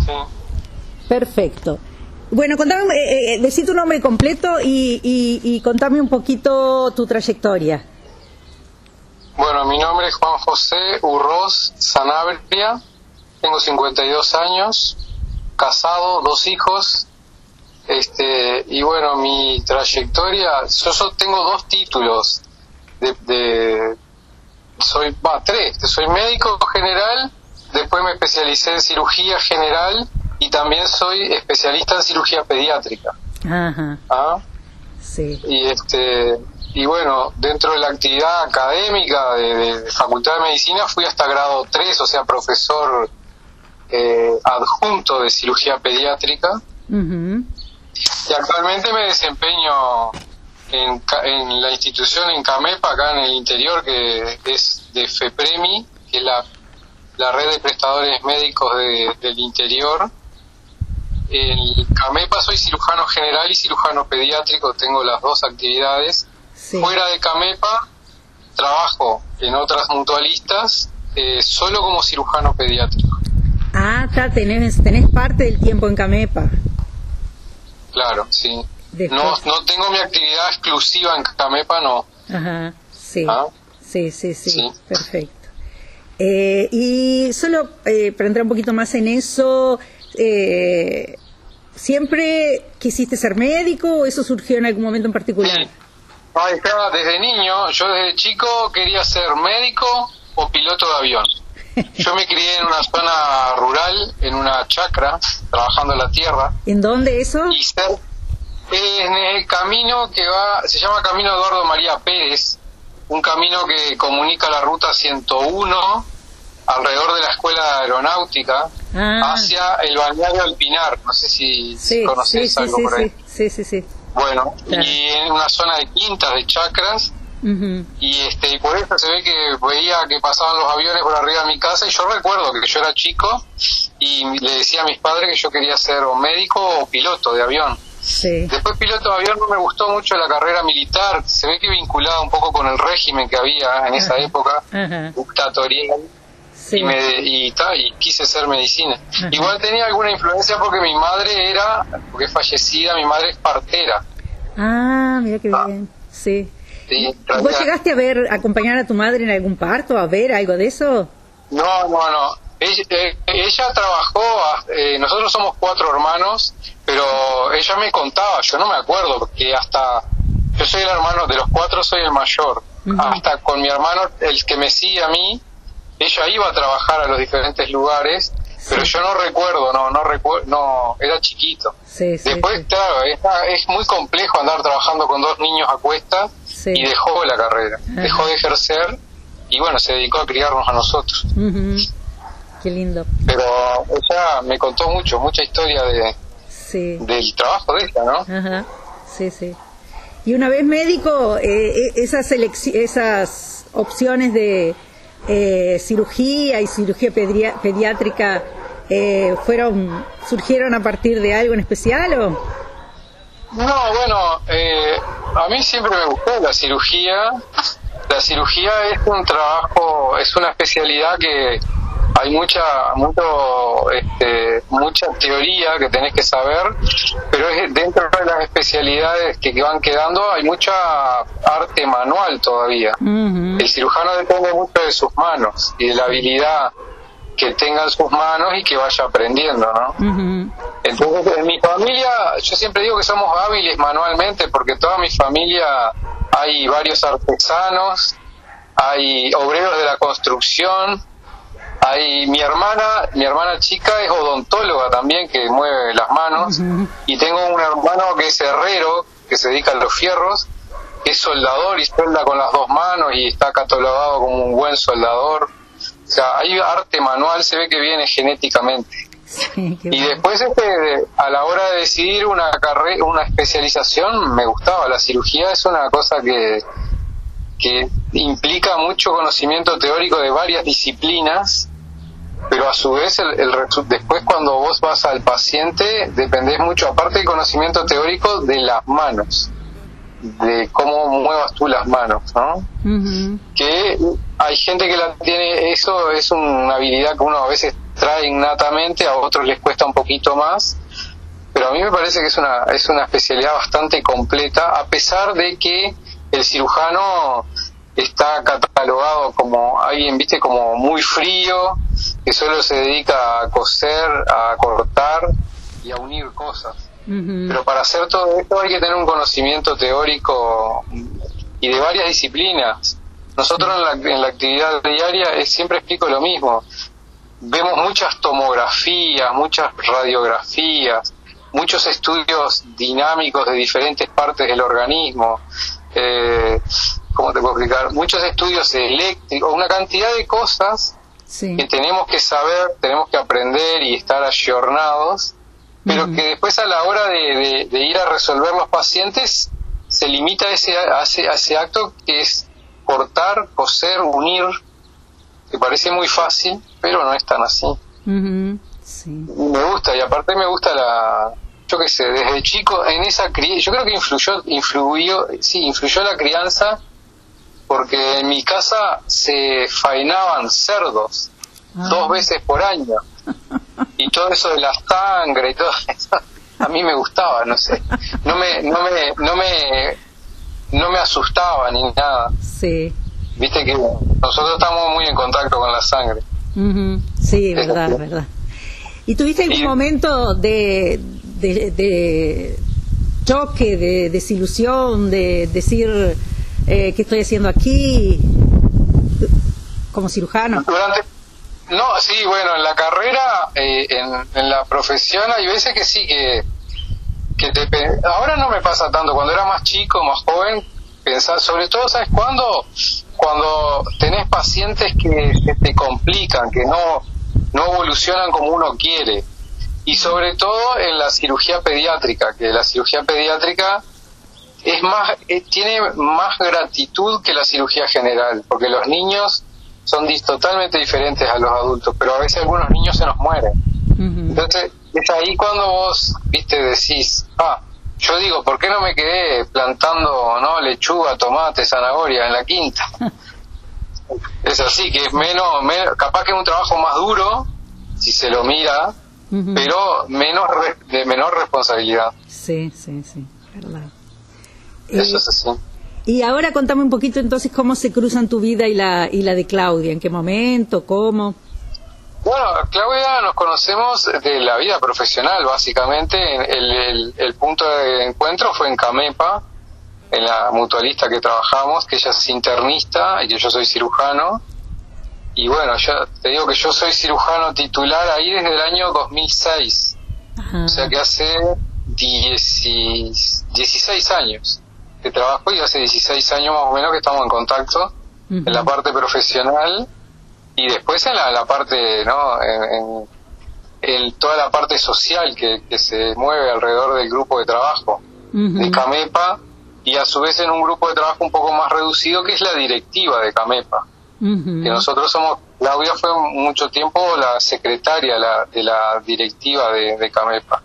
Sí. Perfecto. Bueno, contame, eh, eh, decí tu nombre completo y, y, y contame un poquito tu trayectoria. Bueno, mi nombre es Juan José Urroz Sanabria, tengo 52 años, casado, dos hijos, este, y bueno, mi trayectoria, yo, yo tengo dos títulos de, de soy, va, tres, soy médico general, después me especialicé en cirugía general y también soy especialista en cirugía pediátrica. Ajá, ¿ah? sí. y este y bueno dentro de la actividad académica de, de- de facultad de medicina fui hasta grado 3 o sea profesor eh, adjunto de cirugía pediátrica Ujú. y actualmente me desempeño en, en la institución en Camepa acá en el interior que es de FEPREMI que es la, la red de prestadores médicos de- del interior en Camepa soy cirujano general y cirujano pediátrico tengo las dos actividades Sí. Fuera de Camepa, trabajo en otras mutualistas eh, solo como cirujano pediátrico. Ah, ta, tenés, tenés parte del tiempo en Camepa. Claro, sí. Después- No, no tengo mi actividad exclusiva en Camepa, no. Ajá, sí. Ah. Sí, sí, sí, Sí. perfecto. Eh, y solo eh, para entrar un poquito más en eso, eh, ¿siempre quisiste ser médico o eso surgió en algún momento en particular? Ahí está, desde niño, yo desde chico quería ser médico o piloto de avión. Yo me crié en una zona rural, en una chacra, trabajando en la tierra. ¿En dónde eso? y ser en el camino que va, se llama Camino Eduardo María Pérez, un camino que comunica la ruta 101 alrededor de la Escuela Aeronáutica Ah. hacia el balneario El Pinar. No sé si, Sí, sí, conoces sí, algo sí, por ahí. sí, sí, sí. Bueno, Claro. y en una zona de quintas, de chacras, y este y por eso se ve que veía que pasaban los aviones por arriba de mi casa y yo recuerdo que yo era chico y le decía a mis padres que yo quería ser o médico o piloto de avión. Sí. Después piloto de avión no me gustó mucho la carrera militar, se ve que vinculada un poco con el régimen que había en esa época, dictatorial, Sí. y, me, y, ta, y quise ser medicina. Ajá. Igual tenía alguna influencia porque mi madre era, porque es fallecida, mi madre es partera. Ah, mira qué bien. Sí. Sí, ¿Vos llegaste a ver, a acompañar a tu madre en algún parto, a ver algo de eso? No, no, no. Ella, eh, ella trabajó, eh, nosotros somos cuatro hermanos, pero ella me contaba, yo no me acuerdo, porque hasta, yo soy el hermano, de los cuatro soy el mayor, hasta con mi hermano, el que me sigue a mí, ella iba a trabajar a los diferentes lugares, pero yo no recuerdo, no, no recuerdo, no, era chiquito. Sí, sí. Después, claro, es, es muy complejo andar trabajando con dos niños a cuestas y dejó la carrera, Ajá. dejó de ejercer y bueno, se dedicó a criarnos a nosotros. Qué lindo. pero ella me contó mucho, mucha historia de, del trabajo de ella, ¿no? Ajá. Sí, sí. Y una vez médico, eh, eh, esas, esas opciones de eh, cirugía y cirugía pediátrica eh, fueron surgieron a partir de algo en especial o No, bueno, eh, a mí siempre me gustó la cirugía. La cirugía es un trabajo, es una especialidad que hay mucha mucho, este, mucha teoría que tenés que saber, pero es dentro de las especialidades que, que van quedando hay mucha arte manual todavía. El cirujano depende mucho de sus manos y de la habilidad que tenga en sus manos y que vaya aprendiendo, ¿no? Entonces, en mi familia, yo siempre digo que somos hábiles manualmente porque toda mi familia hay varios artesanos, hay obreros de la construcción, hay mi hermana, mi hermana chica es odontóloga también que mueve las manos y tengo un hermano que es herrero, que se dedica a los fierros, que es soldador y suelda con las dos manos y está catalogado como un buen soldador. O sea, hay arte manual, se ve que viene genéticamente. Sí, Y bueno. después, este, a la hora de decidir una carrera, una especialización, me gustaba. La cirugía es una cosa que, que implica mucho conocimiento teórico de varias disciplinas, pero a su vez, el, después cuando vos vas al paciente, dependés mucho, aparte del conocimiento teórico, de las manos, de cómo muevas tú las manos, ¿no? Que hay gente que la tiene, eso es una habilidad que uno a veces trae innatamente, a otros les cuesta un poquito más, pero a mí me parece que es una, es una especialidad bastante completa, a pesar de que el cirujano está catalogado como alguien, viste, como muy frío, que solo se dedica a coser, a cortar y a unir cosas. Pero para hacer todo esto hay que tener un conocimiento teórico y de varias disciplinas. Nosotros en la, en la actividad diaria es, siempre explico lo mismo. Vemos muchas tomografías, muchas radiografías, muchos estudios dinámicos de diferentes partes del organismo. Eh, ¿Cómo te puedo explicar? Muchos estudios eléctricos, una cantidad de cosas que tenemos que saber, tenemos que aprender y estar ayornados, pero que después a la hora de, ir a resolver los pacientes se limita a ese, a ese, acto que es cortar, coser, unir, que parece muy fácil, pero no es tan así. Me gusta, y aparte me gusta la, yo qué sé, desde chico, en esa yo creo que influyó, influyó, sí, influyó la crianza, porque en mi casa se fainaban cerdos ah. dos veces por año, y todo eso de la sangre y todo eso, a mí me gustaba, no sé, no me, no me, no me, no me asustaba ni nada. Sí. Viste que nosotros estamos muy en contacto con la sangre. Sí, verdad, verdad. ¿Y tuviste algún momento de, de, choque, de desilusión, de decir eh, qué estoy haciendo aquí como cirujano. no, sí, bueno, en la carrera, eh, en, la profesión hay veces que sí que, que te, ahora no me pasa tanto, cuando era más chico, más joven, pensar, sobre todo, ¿sabes cuándo? Cuando tenés pacientes que, que te complican, que no, no evolucionan como uno quiere y sobre todo en la cirugía pediátrica, que la cirugía pediátrica es más eh, tiene más gratitud que la cirugía general, porque los niños son totalmente diferentes a los adultos, pero a veces algunos niños se nos mueren. Entonces, es ahí cuando vos, viste, decís, ah, yo digo, ¿por qué no me quedé plantando no lechuga, tomate, zanahoria en la quinta? es así, que es menos, menos, capaz que es un trabajo más duro, si se lo mira, pero menos de menor responsabilidad. Sí, sí, sí, verdad. Eso es así. Y ahora contame un poquito entonces cómo se cruzan tu vida y la, y la de Claudia, en qué momento, cómo. Bueno, Claudia nos conocemos de la vida profesional, básicamente. El, el, punto de encuentro fue en Camepa, en la mutualista que trabajamos, que ella es internista y que yo soy cirujano y bueno, yo te digo que yo soy cirujano titular ahí desde el año 2006. O sea que hace 16 años que trabajo y hace 16 años más o menos que estamos en contacto en la parte profesional y después en la, parte, ¿no? En, toda la parte social que, se mueve alrededor del grupo de trabajo de CAMEPA y a su vez en un grupo de trabajo un poco más reducido que es la directiva de CAMEPA que nosotros somos, Claudia fue mucho tiempo la secretaria de la directiva de, Camepa.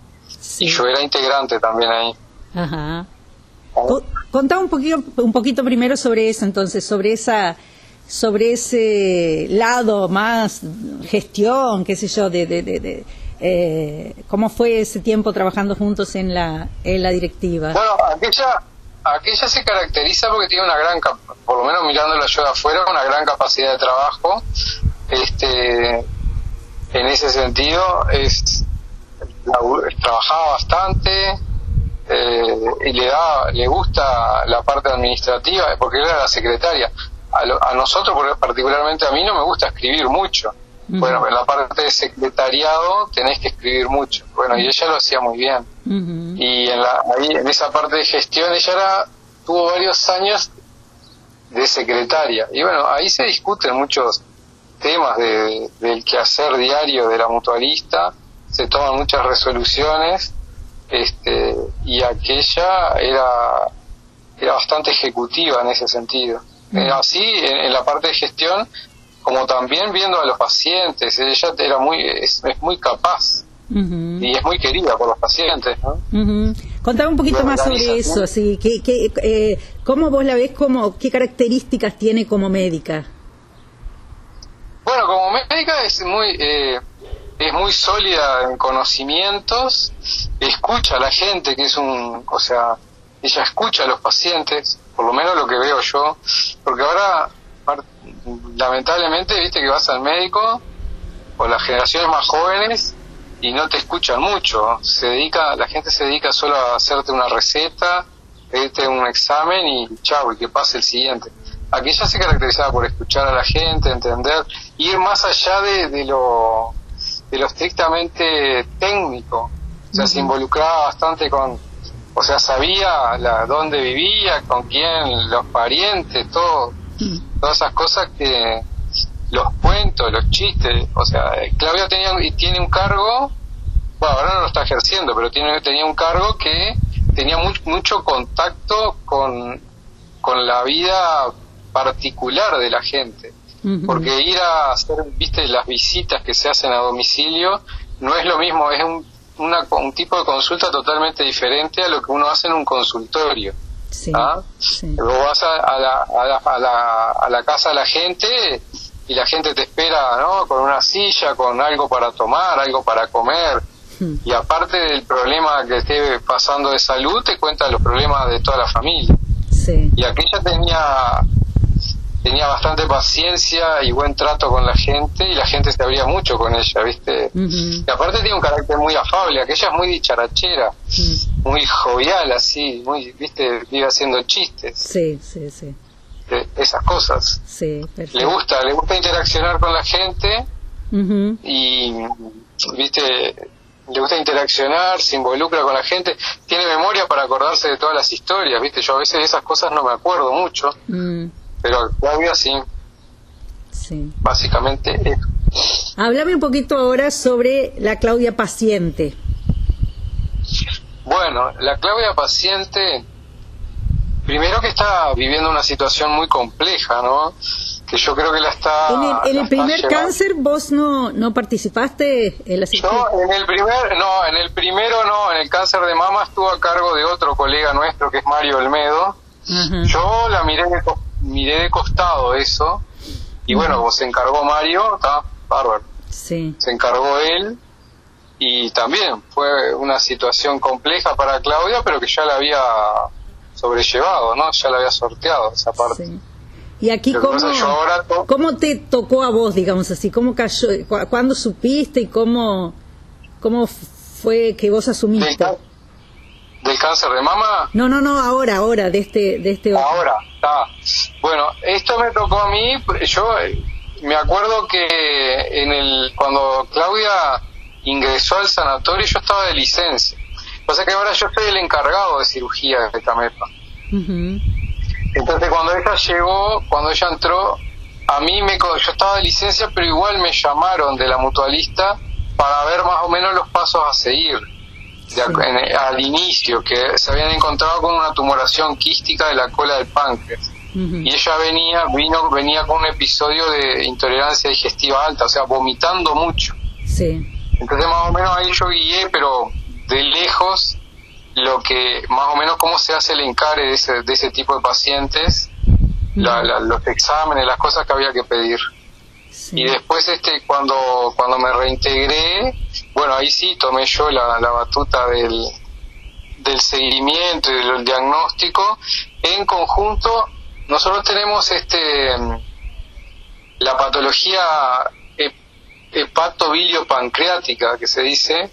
Y yo era integrante también ahí. Ajá. Contá un poquito, un poquito primero sobre eso, entonces, sobre esa sobre ese lado más gestión, qué sé yo, de, de, eh, cómo fue ese tiempo trabajando juntos en la, en la directiva. Bueno, aquella, aquella se caracteriza porque tiene una gran, por lo menos mirándola yo de afuera, una gran capacidad de trabajo. Este, en ese sentido, es trabajaba bastante eh, y le da, le gusta la parte administrativa porque era la secretaria. A, a nosotros, particularmente a mí, no me gusta escribir mucho. Bueno, en la parte de secretariado tenés que escribir mucho. Bueno, y ella lo hacía muy bien. Y en, la, ahí, en esa parte de gestión ella era, tuvo varios años de secretaria. Y bueno, ahí se discuten muchos temas de, del quehacer diario de la mutualista, se toman muchas resoluciones, este, y aquella era, era bastante ejecutiva en ese sentido. Así, en, la parte de gestión, como también viendo a los pacientes, ella era muy, es, muy capaz y es muy querida por los pacientes. ¿no? Contame un poquito más sobre eso, así, que, que, eh, ¿cómo vos la ves, como, qué características tiene como médica? médica es muy eh, es muy sólida en conocimientos, escucha a la gente, que es un, o sea, ella escucha a los pacientes, por lo menos lo que veo yo, porque ahora lamentablemente viste que vas al médico o las generaciones más jóvenes y no te escuchan mucho, se dedica, la gente se dedica solo a hacerte una receta, pedirte un examen y chao, y que pase el siguiente. Aquella se caracterizaba por escuchar a la gente, entender, ir más allá de, de lo de lo estrictamente técnico, o sea, se involucraba bastante con, o sea, sabía la, dónde vivía, con quién, los parientes, todo, todas esas cosas que los cuentos, los chistes, o sea, Claudia tenía y tiene un cargo, bueno, ahora no lo está ejerciendo, pero tiene tenía un cargo que tenía mucho contacto con, con la vida particular de la gente. Porque ir a hacer, viste, las visitas que se hacen a domicilio no es lo mismo, es un, un tipo de consulta totalmente diferente a lo que uno hace en un consultorio. Sí, ¿ah? Luego vas a, la, a, la, a, la, casa de la gente y la gente te espera ¿no? con una silla, con algo para tomar, algo para comer. Y aparte del problema que esté pasando de salud, te cuenta los problemas de toda la familia. Sí. Y aquella tenía tenía bastante paciencia y buen trato con la gente y la gente se abría mucho con ella, ¿viste? Y aparte tiene un carácter muy afable, aquella es muy dicharachera, muy jovial así, muy, ¿viste? Vive haciendo chistes. Sí, sí, sí. esas cosas. Sí, Le gusta, le gusta interaccionar con la gente y, ¿viste? le gusta interaccionar, se involucra con la gente, tiene memoria para acordarse de todas las historias, ¿viste? Yo a veces de esas cosas no me acuerdo mucho, mm pero Claudia sí. Sí. Básicamente eso. Háblame un poquito ahora sobre la Claudia paciente. Bueno, la Claudia paciente, primero que está viviendo una situación muy compleja, ¿no? Que yo creo que la está... En el, primer cáncer vos no, no participaste en la No, en el primer, no, en el primero no, en el cáncer de mama estuvo a cargo de otro colega nuestro que es Mario Olmedo. Yo la miré de miré de costado eso y bueno, se encargó Mario, está bárbaro. Sí. Se encargó él y también fue una situación compleja para Claudia, pero que ya la había sobrellevado, ¿no? Ya la había sorteado esa parte. Sí. Y aquí, ¿cómo, ¿cómo te tocó a vos, digamos así? ¿Cómo cayó? ¿Cuándo supiste y cómo, cómo fue que vos asumiste? ¿Del cáncer de mama? No, no, no, ahora, ahora, de este... De este ahora, está. Bueno, esto me tocó a mí, yo eh, me acuerdo que en el cuando Claudia ingresó al sanatorio yo estaba de licencia. O sea que ahora yo soy el encargado de cirugía de Camepa. Entonces cuando ella llegó, cuando ella entró, a mí me yo estaba de licencia, pero igual me llamaron de la mutualista para ver más o menos los pasos a seguir al inicio, que se habían encontrado con una tumoración quística de la cola del páncreas. Y ella venía, vino, venía con un episodio de intolerancia digestiva alta, o sea, vomitando mucho. Sí. Entonces más o menos ahí yo guié, pero de lejos, lo que, más o menos cómo se hace el encare de ese, de ese tipo de pacientes, los exámenes, las cosas que había que pedir. Y después este cuando cuando me reintegré, bueno, ahí sí tomé yo la, la batuta del, del seguimiento y del diagnóstico. En conjunto, nosotros tenemos este la patología hepatobilio-pancreática que se dice.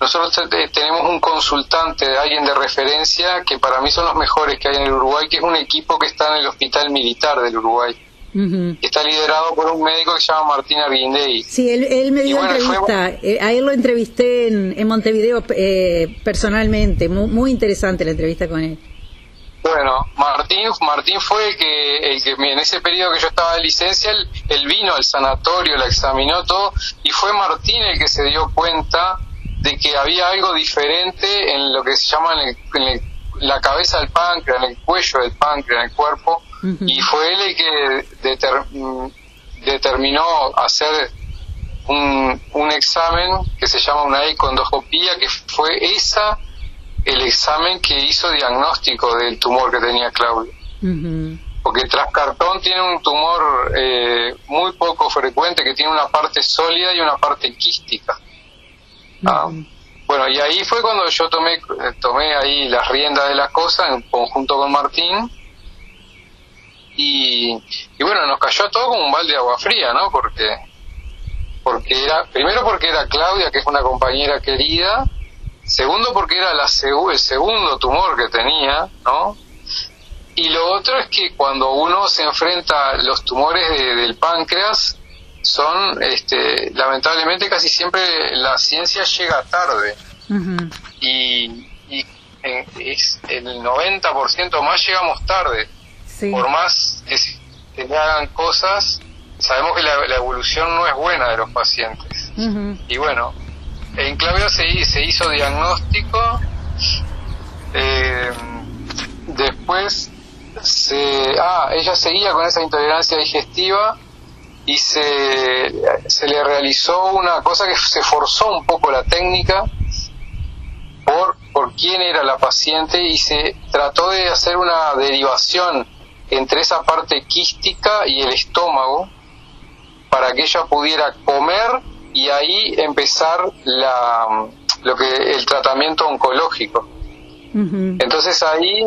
Nosotros tenemos un consultante, alguien de referencia, que para mí son los mejores que hay en el Uruguay, que es un equipo que está en el Hospital Militar del Uruguay está liderado por un médico que se llama Martín Arguindey. Sí, él, me dio entrevista, eh, a él lo entrevisté en, en Montevideo eh, personalmente, muy, interesante la entrevista con él. Bueno, Martín, Martín fue el que, el que en ese periodo que yo estaba de licencia, él, vino al sanatorio, la examinó todo, y fue Martín el que se dio cuenta de que había algo diferente en lo que se llama en, la cabeza del páncreas, en el cuello del páncreas, en el cuerpo, y fue él el que mm, determinó hacer un, un, examen que se llama una econdoscopía, que fue esa el examen que hizo diagnóstico del tumor que tenía Claudia. porque trascartón tiene un tumor eh, muy poco frecuente que tiene una parte sólida y una parte quística. ¿ah? Bueno, y ahí fue cuando yo tomé, tomé ahí las riendas de las cosas en conjunto con Martín. Y, y bueno, nos cayó todo como un balde de agua fría, ¿no? Porque, porque era, primero porque era Claudia, que es una compañera querida, segundo porque era la el segundo tumor que tenía, ¿no? Y lo otro es que cuando uno se enfrenta a los tumores del páncreas, son, este, lamentablemente casi siempre la ciencia llega tarde. Y, es el 90% más llegamos tarde. Por más que se, hagan cosas, sabemos que la, evolución no es buena de los pacientes. Y bueno, en Claudia se, se hizo diagnóstico. Eh, después se, ah, ella seguía con esa intolerancia digestiva y se, se le realizó una cosa que se forzó un poco la técnica por, por quién era la paciente y se trató de hacer una derivación entre esa parte quística y el estómago para que ella pudiera comer y ahí empezar la, lo que el tratamiento oncológico. Entonces ahí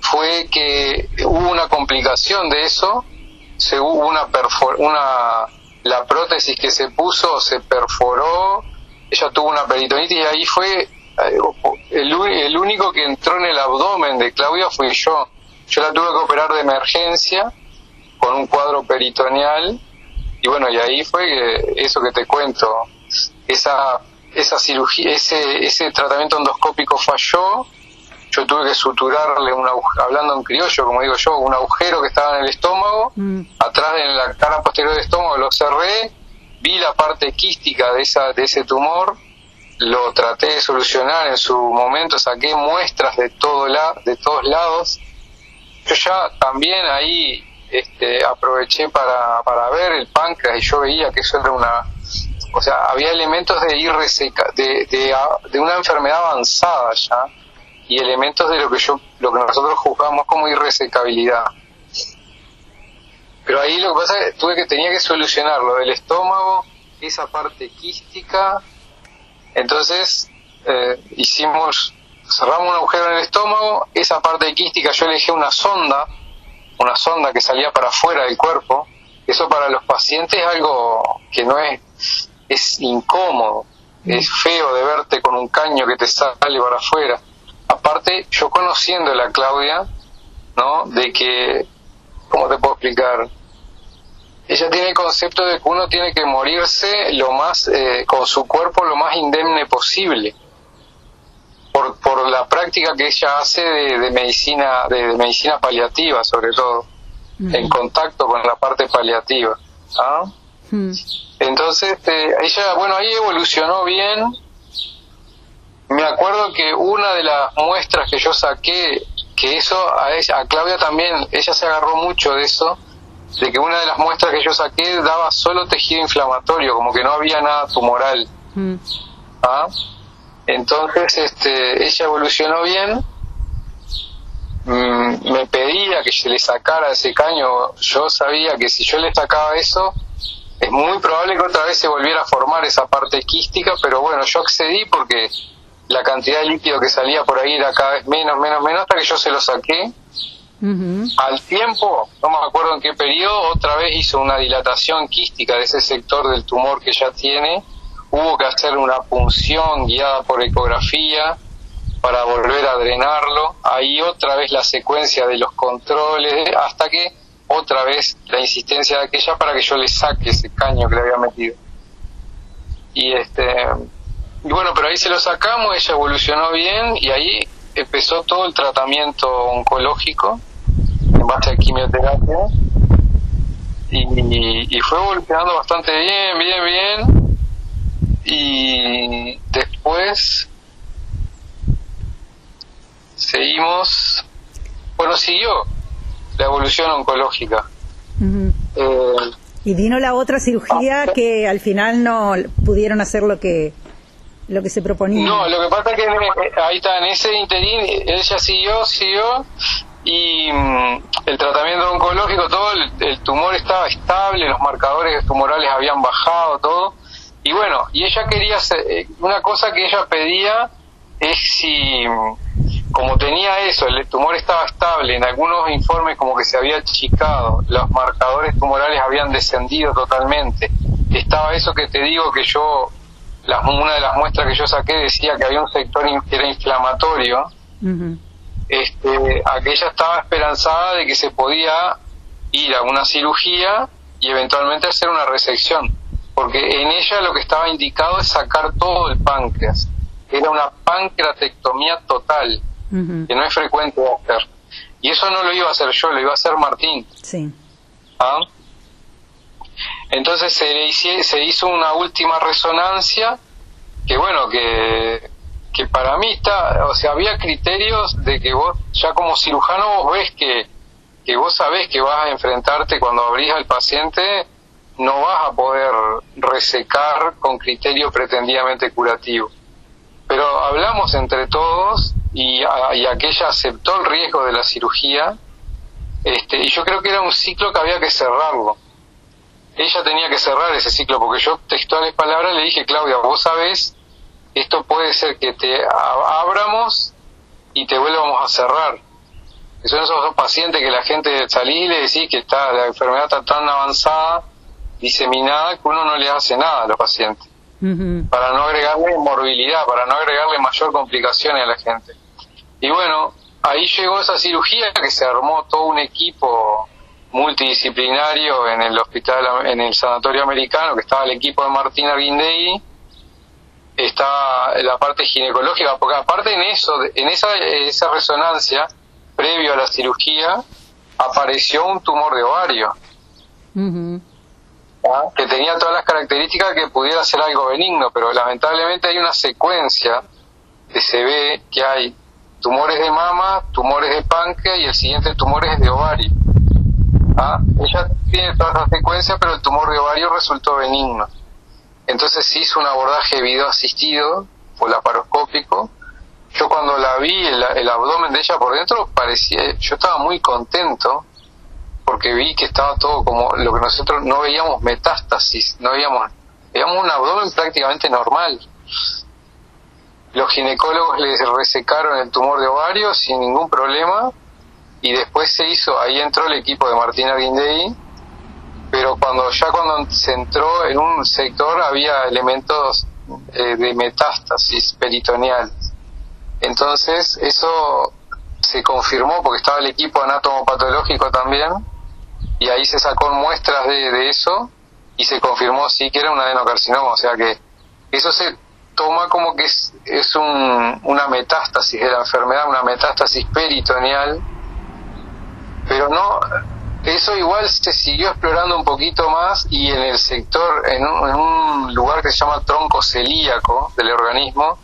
fue que hubo una complicación de eso, se hubo una, una la prótesis que se puso se perforó, ella tuvo una peritonitis y ahí fue eh, el, el único que entró en el abdomen de Claudia fui yo. Yo la tuve que operar de emergencia con un cuadro peritoneal y bueno, y ahí fue eso que te cuento, esa esa cirugía, ese ese tratamiento endoscópico falló yo tuve que suturarle, un hablando en criollo, como digo yo, un agujero que estaba en el estómago, mm. atrás en la cara posterior del estómago lo cerré, vi la parte quística de, esa, de ese tumor, lo traté de solucionar en su momento, saqué muestras de, todo la, de todos lados. Yo ya también ahí este, aproveché para, para ver el páncreas y yo veía que eso era una... O sea, había elementos de, ir de, de, de una enfermedad avanzada ya y elementos de lo que yo lo que nosotros juzgamos como irresecabilidad. Pero ahí lo que pasa es que tuve que tenía que solucionar lo del estómago esa parte quística. Entonces eh, hicimos cerramos un agujero en el estómago esa parte quística yo elegí una sonda una sonda que salía para afuera del cuerpo eso para los pacientes es algo que no es es incómodo es feo de verte con un caño que te sale para afuera aparte yo conociendo a la Claudia, ¿no? De que, ¿cómo te puedo explicar? Ella tiene el concepto de que uno tiene que morirse lo más, eh, con su cuerpo lo más indemne posible. La práctica que ella hace de, medicina de, medicina paliativa sobre todo en contacto con la parte paliativa ¿ah? entonces eh, ella bueno ahí evolucionó bien me acuerdo que una de las muestras que yo saqué, que eso a, ella, a Claudia también, ella se agarró mucho de eso, de que una de las muestras que yo saqué daba solo tejido inflamatorio, como que no había nada tumoral. Mm. ¿Ah? Entonces, este, ella evolucionó bien, mm, me pedía que se le sacara ese caño, yo sabía que si yo le sacaba eso, es muy probable que otra vez se volviera a formar esa parte quística, pero bueno, yo accedí porque la cantidad de líquido que salía por ahí era cada vez menos, menos, menos, hasta que yo se lo saqué. Al tiempo, no me acuerdo en qué periodo, otra vez hizo una dilatación quística de ese sector del tumor que ya tiene. Hubo que hacer una punción guiada por ecografía para volver a drenarlo. Ahí otra vez la secuencia de los controles, hasta que otra vez la insistencia de aquella para que yo le saque ese caño que le había metido. Y este y bueno, pero ahí se lo sacamos, ella evolucionó bien y ahí empezó todo el tratamiento oncológico en base a quimioterapia y, y, fue evolucionando bastante bien, bien, bien y después seguimos, bueno, siguió la evolución oncológica. Eh, y vino la otra cirugía ah, que al final no pudieron hacer lo que lo que se proponía. No, lo que pasa es que eh, ahí está, en ese interín, ella siguió, siguió, y mm, el tratamiento oncológico, todo el, tumor estaba estable, los marcadores tumorales habían bajado, todo. Y bueno, y ella quería, hacer, eh, una cosa que ella pedía es si, como tenía eso, el tumor estaba estable, en algunos informes como que se había achicado, los marcadores tumorales habían descendido totalmente. Estaba eso que te digo que yo, la, una de las muestras que yo saqué decía que había un sector que era inflamatorio. Este, aquella estaba esperanzada de que se podía ir a una cirugía y eventualmente hacer una resección, porque en ella lo que estaba indicado es sacar todo el páncreas. Era una pancreatectomía total, que no es frecuente hacer. Y eso no lo iba a hacer yo, lo iba a hacer Martín. Sí. ¿Ah? Entonces se, se hizo una última resonancia, que bueno, que que para mí está, o sea, había criterios de que vos, ya como cirujano, vos ves que, que vos sabés que vas a enfrentarte cuando abrís al paciente, no vas a poder resecar con criterio pretendidamente curativo. Pero hablamos entre todos y, y aquella aceptó el riesgo de la cirugía, este, y yo creo que era un ciclo que había que cerrarlo. Ella tenía que cerrar ese ciclo, porque yo textuales palabras le dije, Claudia, vos sabés esto puede ser que te abramos y te vuelvamos a cerrar. Que son esos pacientes que la gente salí y le decís que está, la enfermedad está tan avanzada, diseminada, que uno no le hace nada a los pacientes. Para no agregarle morbilidad, para no agregarle mayor complicaciones a la gente. Y bueno, ahí llegó esa cirugía que se armó todo un equipo multidisciplinario en el hospital, en el sanatorio americano, que estaba el equipo de Martín Arguindegui, está la parte ginecológica, porque aparte en eso, en esa, esa resonancia, previo a la cirugía, apareció un tumor de ovario, Que tenía todas las características que pudiera ser algo benigno, pero lamentablemente hay una secuencia que se ve que hay tumores de mama, tumores de páncreas y el siguiente tumor es de ovario. ¿Ah? Ella tiene toda esa secuencia, pero el tumor de ovario resultó benigno. Entonces se hizo un abordaje video asistido, laparoscópico. Yo cuando la vi, el, abdomen de ella por dentro, parecía, yo estaba muy contento porque vi que estaba todo como lo que nosotros no veíamos metástasis, no veíamos, veíamos un abdomen prácticamente normal. Los ginecólogos le resecaron el tumor de ovario sin ningún problema y después se hizo, ahí entró el equipo de Martina Guindey pero cuando ya cuando se entró en un sector había elementos eh, de metástasis peritoneal. Entonces eso se confirmó porque estaba el equipo anatomopatológico también y ahí se sacó muestras de, eso y se confirmó sí que era un adenocarcinoma, o sea que eso se toma como que es, es un, una metástasis de la enfermedad, una metástasis peritoneal, pero no eso igual se siguió explorando un poquito más y en el sector, en un, lugar que se llama tronco celíaco del organismo,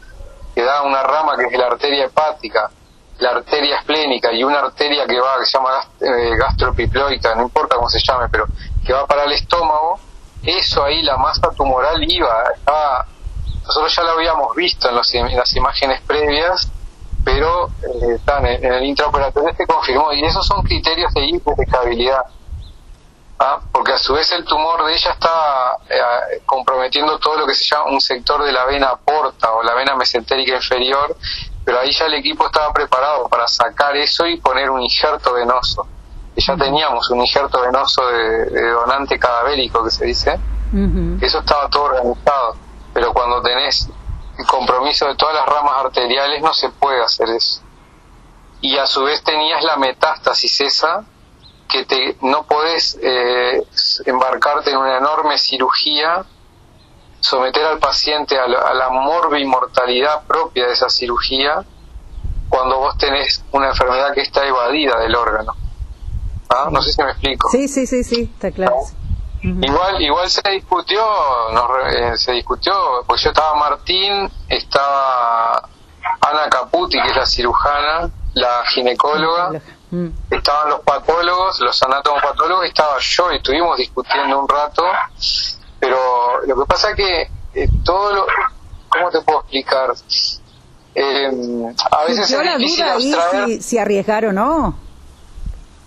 que da una rama que es la arteria hepática, la arteria esplénica y una arteria que va, que se llama eh, gastropiploica, no importa cómo se llame, pero que va para el estómago, eso ahí la masa tumoral iba, estaba, nosotros ya lo habíamos visto en, en las imágenes previas pero eh, están en, el intraoperatorio se confirmó y esos son criterios de hiperestabilidad ¿ah? porque a su vez el tumor de ella está eh, comprometiendo todo lo que se llama un sector de la vena porta o la vena mesentérica inferior pero ahí ya el equipo estaba preparado para sacar eso y poner un injerto venoso. Y ya teníamos un injerto venoso de, donante cadavérico que se dice eso estaba todo organizado. Pero cuando tenés el compromiso de todas las ramas arteriales no se puede hacer eso. Y a su vez tenías la metástasis esa, que te, no podés eh, embarcarte en una enorme cirugía, someter al paciente a la, a la morbimortalidad propia de esa cirugía, cuando vos tenés una enfermedad que está evadida del órgano. ¿Ah? No sé si me explico. Sí, sí, sí, sí, está claro. Igual, igual se discutió, eh, se discutió, pues yo estaba Martín, estaba Ana Caputi, que es la cirujana, la ginecóloga, mm. estaban los patólogos, los anatomopatólogos, estaba yo y estuvimos discutiendo un rato, pero lo que pasa es que eh, todo lo, ¿cómo te puedo explicar? Eh, a veces es difícil abstraer... si, si arriesgar o no.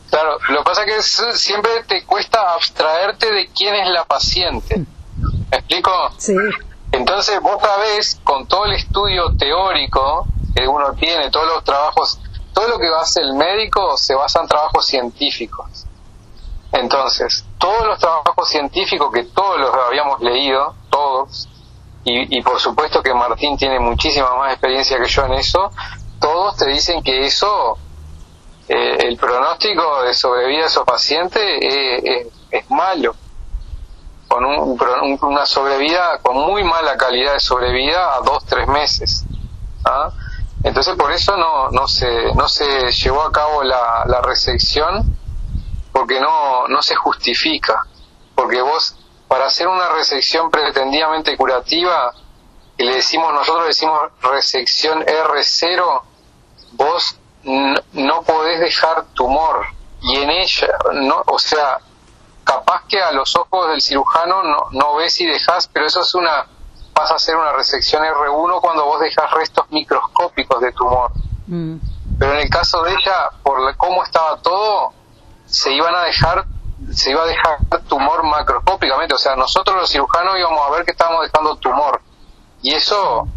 Claro, lo que pasa es que siempre te cuesta abstraerte de quién es la paciente. ¿Me explico? Sí. Entonces vos sabés, con todo el estudio teórico que uno tiene, todos los trabajos, todo lo que hace el médico se basa en trabajos científicos. Entonces, todos los trabajos científicos que todos los habíamos leído, todos, y, por supuesto que Martín tiene muchísima más experiencia que yo en eso, todos te dicen que eso, eh, el pronóstico de sobrevida de esos pacientes es, malo, con un, un- una sobrevida, con muy mala calidad de sobrevida a dos, tres meses. ¿ah? Entonces por eso no, no, se, no se llevó a cabo la resección, porque no, no se justifica, porque vos, para hacer una resección pretendidamente curativa, que le decimos, nosotros le decimos resección R0, vos no podés dejar tumor y en ella, no, o sea, capaz que a los ojos del cirujano no, no ves y dejas, pero eso es una, pasa a ser una resección R1 cuando vos dejas restos microscópicos de tumor. Mm. Pero en el caso de ella, por la- cómo estaba todo, se iban a dejar, se iba a dejar tumor macroscópicamente, o sea, nosotros los cirujanos íbamos a ver que estábamos dejando tumor y eso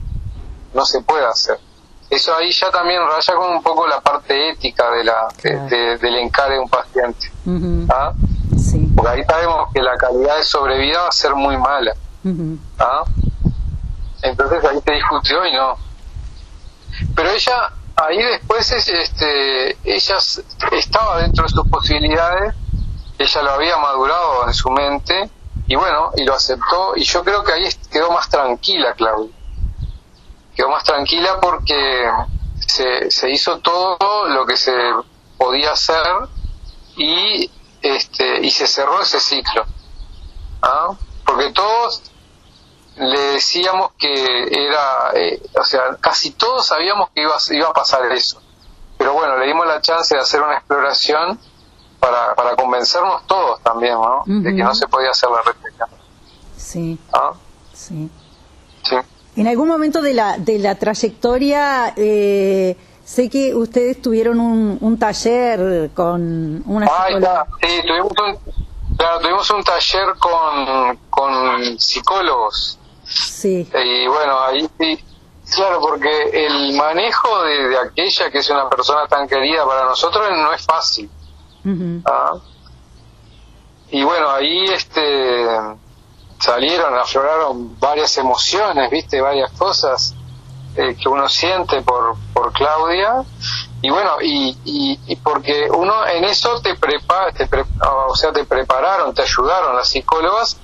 no se puede hacer. Eso ahí ya también raya con un poco la parte ética de la, de- Claro. de- del encare de un paciente. ¿ah? Sí. Porque ahí sabemos que la calidad de sobrevida va a ser muy mala. ¿ah? Entonces ahí se discutió y no. Pero ella, ahí después, es, este, ella estaba dentro de sus posibilidades, ella lo había madurado en su mente y bueno, y lo aceptó y yo creo que ahí quedó más tranquila Claudia. Quedó más tranquila porque se, se hizo todo lo que se podía hacer y este y se cerró ese ciclo. ¿ah? Porque todos le decíamos que era, eh, o sea, casi todos sabíamos que iba, iba a pasar eso. Pero bueno, le dimos la chance de hacer una exploración para, para convencernos todos también, ¿no? De que no se podía hacer la réplica. Sí, ¿ah? sí. Sí. En algún momento de la, de la trayectoria, eh, sé que ustedes tuvieron un, un taller con una Ah, ahí psicóloga. Sí, tuvimos un, claro, tuvimos un taller con, con psicólogos. Sí, Y bueno, ahí sí, claro, porque el manejo de, de aquella que es una persona tan querida para nosotros no es fácil. ¿ah? Y bueno, ahí este salieron, afloraron varias emociones, viste, varias cosas eh, que uno siente por, por Claudia. Y bueno, y, y, y porque uno en eso te prepara, te pre- o sea, te prepararon, te ayudaron las psicólogas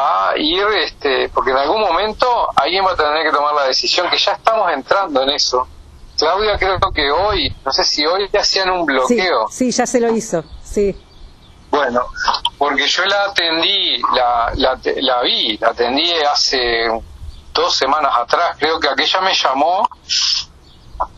a ir, este, porque en algún momento alguien va a tener que tomar la decisión, que ya estamos entrando en eso. Claudia creo que hoy, no sé si hoy hacían un sí, bloqueo. sí, ya se lo hizo, sí. Bueno, porque yo la atendí, la, la, la vi, la atendí hace dos semanas atrás, creo que aquella me llamó,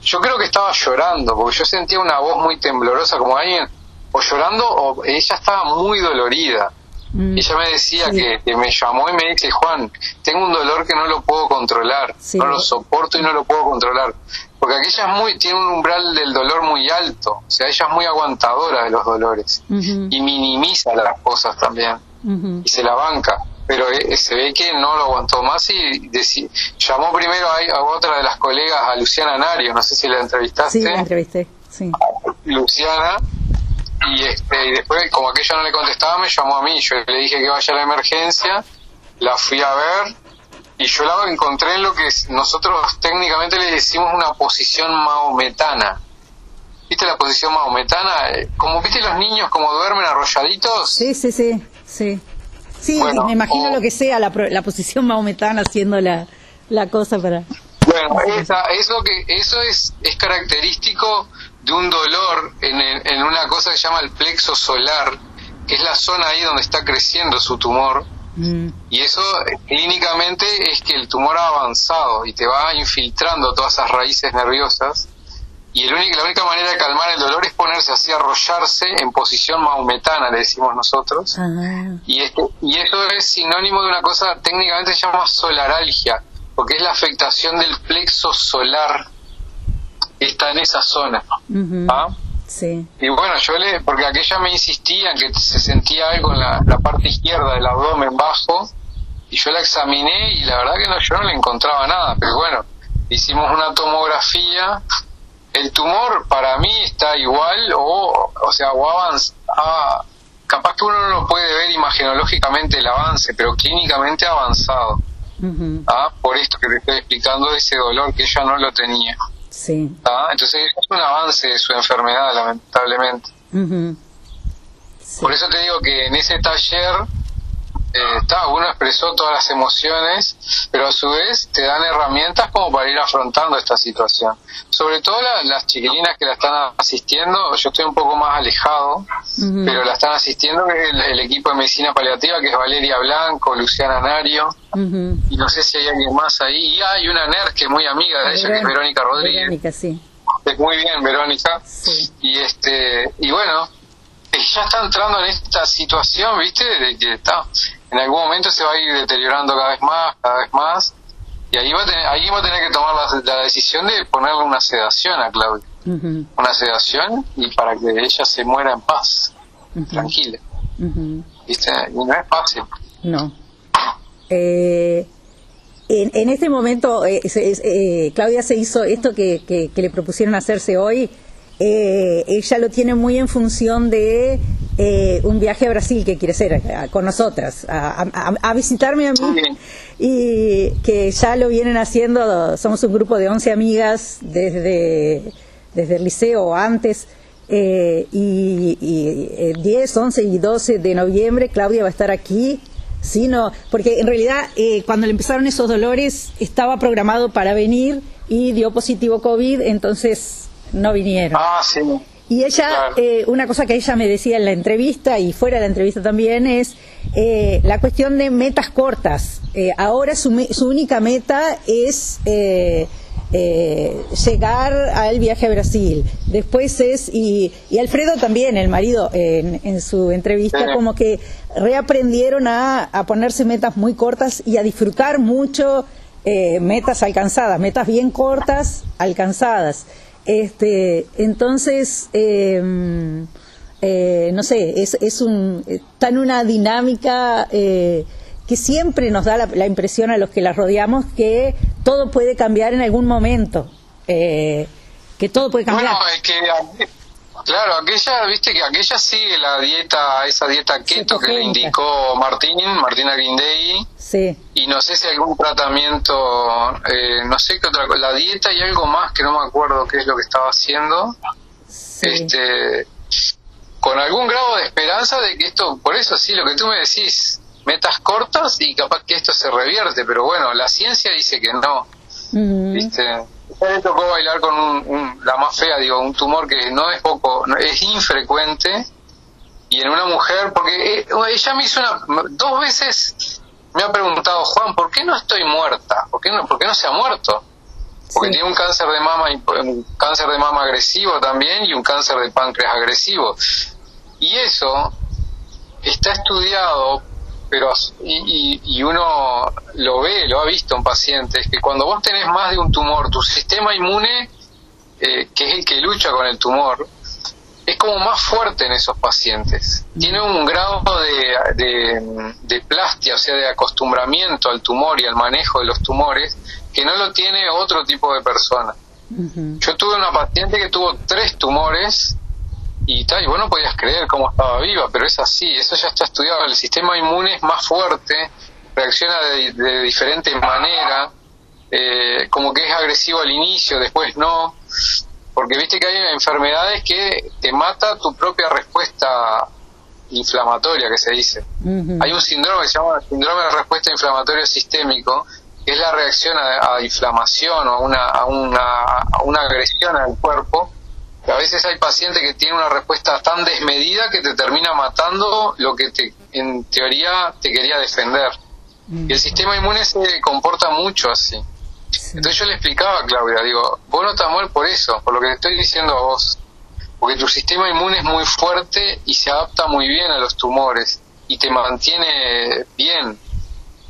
yo creo que estaba llorando, porque yo sentía una voz muy temblorosa, como alguien, o llorando, o ella estaba muy dolorida. Mm. Y ella me decía Sí. que, que me llamó y me dice, Juan, tengo un dolor que no lo puedo controlar, Sí. no lo soporto y no lo puedo controlar. Porque aquella es muy, tiene un umbral del dolor muy alto, o sea, ella es muy aguantadora de los dolores y minimiza las cosas también y se la banca. Pero eh, se ve que no lo aguantó más y llamó primero a, a otra de las colegas, a Luciana Nario, no sé si la entrevistaste. Sí, la entrevisté, sí. Luciana, y, este, y después, como aquella no le contestaba, me llamó a mí. Yo le dije que vaya a la emergencia, la fui a ver y yo la encontré en lo que nosotros técnicamente le decimos una posición maometana. ¿Viste la posición maometana? Como viste los niños como duermen arrolladitos. Sí, sí, sí, sí. Sí, Bueno, me imagino o- lo que sea, la, la posición maometana haciendo la, la cosa para... Bueno, esa, eso que eso es, es característico de un dolor en, el- en una cosa que se llama el plexo solar, que es la zona ahí donde está creciendo su tumor. Mm, Y eso eh, clínicamente es que el tumor ha avanzado y te va infiltrando todas esas raíces nerviosas. Y el único, la única manera de calmar el dolor es ponerse así, arrollarse en posición maometana, le decimos nosotros. ah, Y, esto, y eso es sinónimo de una cosa técnicamente se llama solaralgia, porque es la afectación del plexo solar está en esa zona. ¿ah? Sí. Y bueno, yo le, porque aquella me insistía en que se sentía algo en la, la parte izquierda del abdomen bajo, y yo la examiné y la verdad que no, yo no le encontraba nada, pero bueno, hicimos una tomografía, el tumor para mí está igual o, o sea, o avanza, ah, capaz que uno no lo puede ver imagenológicamente el avance, pero clínicamente ha avanzado. ¿ah? Por esto que te estoy explicando ese dolor que ella no lo tenía. Sí. ¿ah? Entonces es un avance de su enfermedad, lamentablemente. Sí. Por eso te digo que en ese taller eh, está, uno expresó todas las emociones, pero a su vez te dan herramientas como para ir afrontando esta situación. Sobre todo la- las chiquilinas que la están asistiendo, yo estoy un poco más alejado, pero la están asistiendo que es el, el equipo de medicina paliativa, que es Valeria Blanco, Luciana Nario, y no sé si hay alguien más ahí. Y hay una NER que es muy amiga de ella, que es Verónica Rodríguez. Verónica, sí. Es muy bien, Verónica Sí. y este y bueno ya está entrando en esta situación viste de que está en algún momento se va a ir deteriorando cada vez más cada vez más y ahí va a tener, ahí va a tener que tomar la, la decisión de ponerle una sedación a Claudia. Una sedación y para que ella se muera en paz tranquila. Viste y no es fácil. No. Eh, en, en este momento, eh, eh, Claudia se hizo esto que, que- que le propusieron hacerse hoy. eh, ella lo tiene muy en función de eh, un viaje a Brasil que quiere hacer eh, con nosotras, a, a- a visitarme a mí. Y que ya lo vienen haciendo, somos un grupo de 11 amigas desde, desde el liceo o antes. eh, y, y el 10, 11 y 12 de noviembre Claudia va a estar aquí. Sí, no, porque en realidad eh, cuando le empezaron esos dolores estaba programado para venir y dio positivo COVID, entonces no vinieron. ah sí Y ella, Claro. eh, una cosa que ella me decía en la entrevista y fuera de la entrevista también es eh, la cuestión de metas cortas. Eh, ahora su, me- su única meta es eh, eh, llegar al viaje a Brasil. Después es, y, y Alfredo también, el marido, en, en su entrevista, como que reaprendieron a, a ponerse metas muy cortas y a disfrutar mucho eh, metas alcanzadas, metas bien cortas, alcanzadas. Este, entonces, eh, eh, no sé, es, es un, está en una dinámica eh, que siempre nos da la, la impresión a los que la rodeamos que todo puede cambiar en algún momento, eh, que todo puede cambiar. Bueno, es que claro, aquella, viste que aquella sigue la dieta, esa dieta keto que le indicó Martín, Martina Grindey, sí, y no sé si algún tratamiento, eh, no sé qué otra cosa, la dieta y algo más que no me acuerdo qué es lo que estaba haciendo, sí, este, con algún grado de esperanza de que esto, por eso sí, lo que tú me decís, metas cortas y capaz que esto se revierte, pero bueno, la ciencia dice que no. Ujú. ¿viste? Le tocó bailar con un, un- la más fea, digo, un tumor que no es poco, no- es infrecuente, y en una mujer, porque eh, ella me hizo una, dos veces me ha preguntado, Juan, ¿por qué no estoy muerta? ¿Por qué no, por qué no se ha muerto? Porque Sí. tiene un cáncer de mama, un cáncer de mama agresivo también y un cáncer de páncreas agresivo. Y eso está estudiado, pero y, y, y uno lo ve, lo ha visto en pacientes, que cuando vos tenés más de un tumor, tu sistema inmune, eh, que es el que lucha con el tumor, es como más fuerte en esos pacientes. Tiene un grado de, de, de plastia, o sea, de acostumbramiento al tumor y al manejo de los tumores, que no lo tiene otro tipo de persona. Yo tuve una paciente que tuvo tres tumores y tal, y vos no podías creer cómo estaba viva, pero es así, eso ya está estudiado. El sistema inmune es más fuerte, reacciona de, de diferente manera, eh, como que es agresivo al inicio, después no, porque viste que hay enfermedades que te mata tu propia respuesta inflamatoria, que se dice. Hay un síndrome que se llama síndrome de respuesta inflamatorio sistémico, que es la reacción a, a inflamación o a una, a, una, a una agresión al cuerpo. A veces hay pacientes que tienen una respuesta tan desmedida que te termina matando lo que te, en teoría te quería defender. Y el sistema inmune se comporta mucho así. Sí. Entonces yo le explicaba a Claudia, digo, vos no estás mal por eso, por lo que te estoy diciendo a vos. Porque tu sistema inmune es muy fuerte y se adapta muy bien a los tumores y te mantiene bien,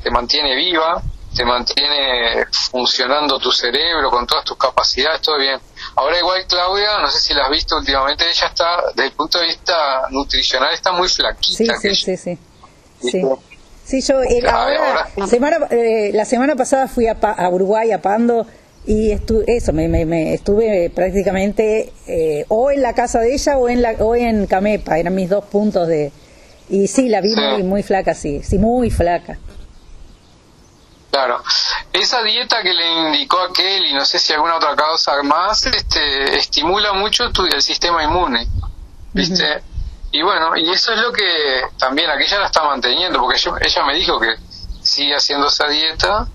te mantiene viva, te mantiene funcionando tu cerebro con todas tus capacidades, todo bien. Ahora igual Claudia, no sé si la has visto últimamente, ella está, desde el punto de vista nutricional, está muy flaquita. Sí, sí, sí, sí, sí. Yo eh, ahora, Semana, eh, la semana pasada fui a, a Uruguay, a Pando, y eso, me, me, estuve prácticamente eh, o en la casa de ella o en, la, o en Camepa, eran mis dos puntos de... Y sí, la vi muy, muy flaca, sí, sí, muy flaca. Claro. Esa dieta que le indicó aquel y no sé si alguna otra causa más, este, estimula mucho tu, el sistema inmune, ¿viste? Y bueno, y eso es lo que también aquella la está manteniendo, porque ella me dijo que sigue haciendo esa dieta.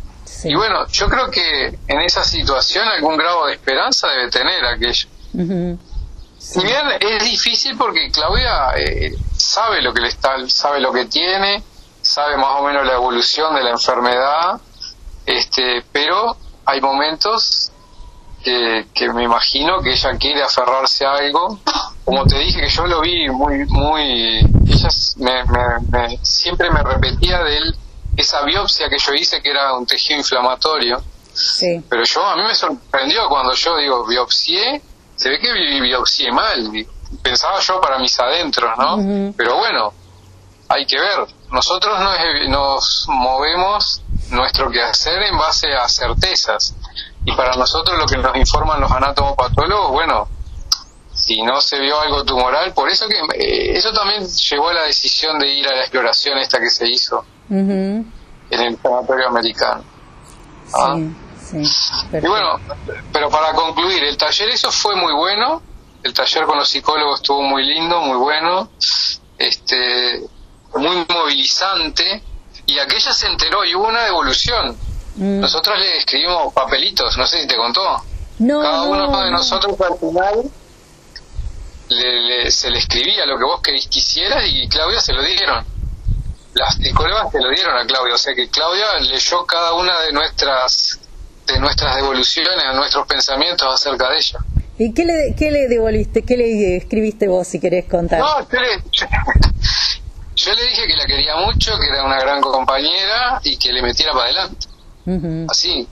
Y bueno, yo creo que en esa situación algún grado de esperanza debe tener aquello. Si bien es difícil porque Claudia eh, sabe lo que le está, sabe lo que tiene, sabe más o menos la evolución de la enfermedad, este, pero hay momentos que, me imagino que ella quiere aferrarse a algo. Como te dije que yo lo vi muy, muy, ella me, siempre me repetía de él esa biopsia que yo hice que era un tejido inflamatorio. Sí. Pero yo a mí me sorprendió cuando yo digo biopsié, se ve que biopsié mal. Pensaba yo para mis adentros, ¿no? Pero bueno, hay que ver. Nosotros nos, nos movemos nuestro quehacer en base a certezas. Y para nosotros lo que nos informan los anatomopatólogos, bueno, si no se vio algo tumoral, por eso que eh, eso también llevó a la decisión de ir a la exploración esta que se hizo en el sanatorio americano. ¿Ah? Sí, y bueno, pero para concluir, el taller eso fue muy bueno, el taller con los psicólogos estuvo muy lindo, muy bueno, este, muy movilizante, y aquella se enteró y hubo una devolución. Mm. Nosotros le escribimos papelitos, no sé si te contó. Cada uno de nosotros al final se le escribía lo que vos quisieras y Claudia se lo dieron. Las psicólogas se lo dieron a Claudia, o sea que Claudia leyó cada una de nuestras de nuestras devoluciones, nuestros pensamientos acerca de ella. ¿Y qué le, qué le devolviste, qué le escribiste vos, si querés contar? No, yo le dije que la quería mucho, que era una gran compañera y que le metiera para adelante. Así.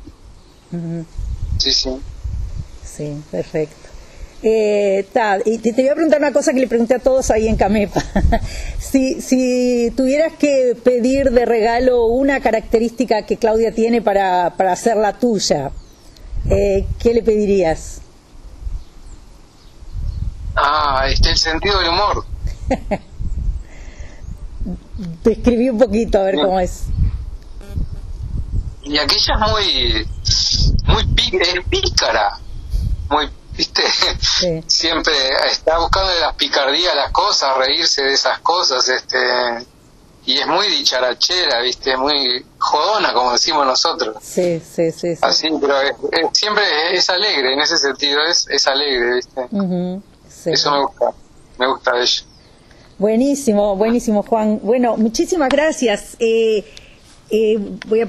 Sí, sí. Sí, perfecto. Eh, y te, voy a preguntar una cosa que le pregunté a todos ahí en Camepa. si, si tuvieras que pedir de regalo una característica que Claudia tiene para, para hacerla tuya, eh, ¿qué le pedirías? Ah, este el sentido del humor. Describí un poquito, a ver cómo es. Y aquella es muy, muy pícara, muy, viste, siempre está buscando de las picardías las cosas, reírse de esas cosas, este, y es muy dicharachera, viste, muy jodona, como decimos nosotros. Sí, sí, sí. Así, pero siempre es, alegre, en ese sentido es, es alegre, viste. Eso me gusta, me gusta de ella. Buenísimo, buenísimo, Juan. Bueno, muchísimas gracias. Eh, eh, voy a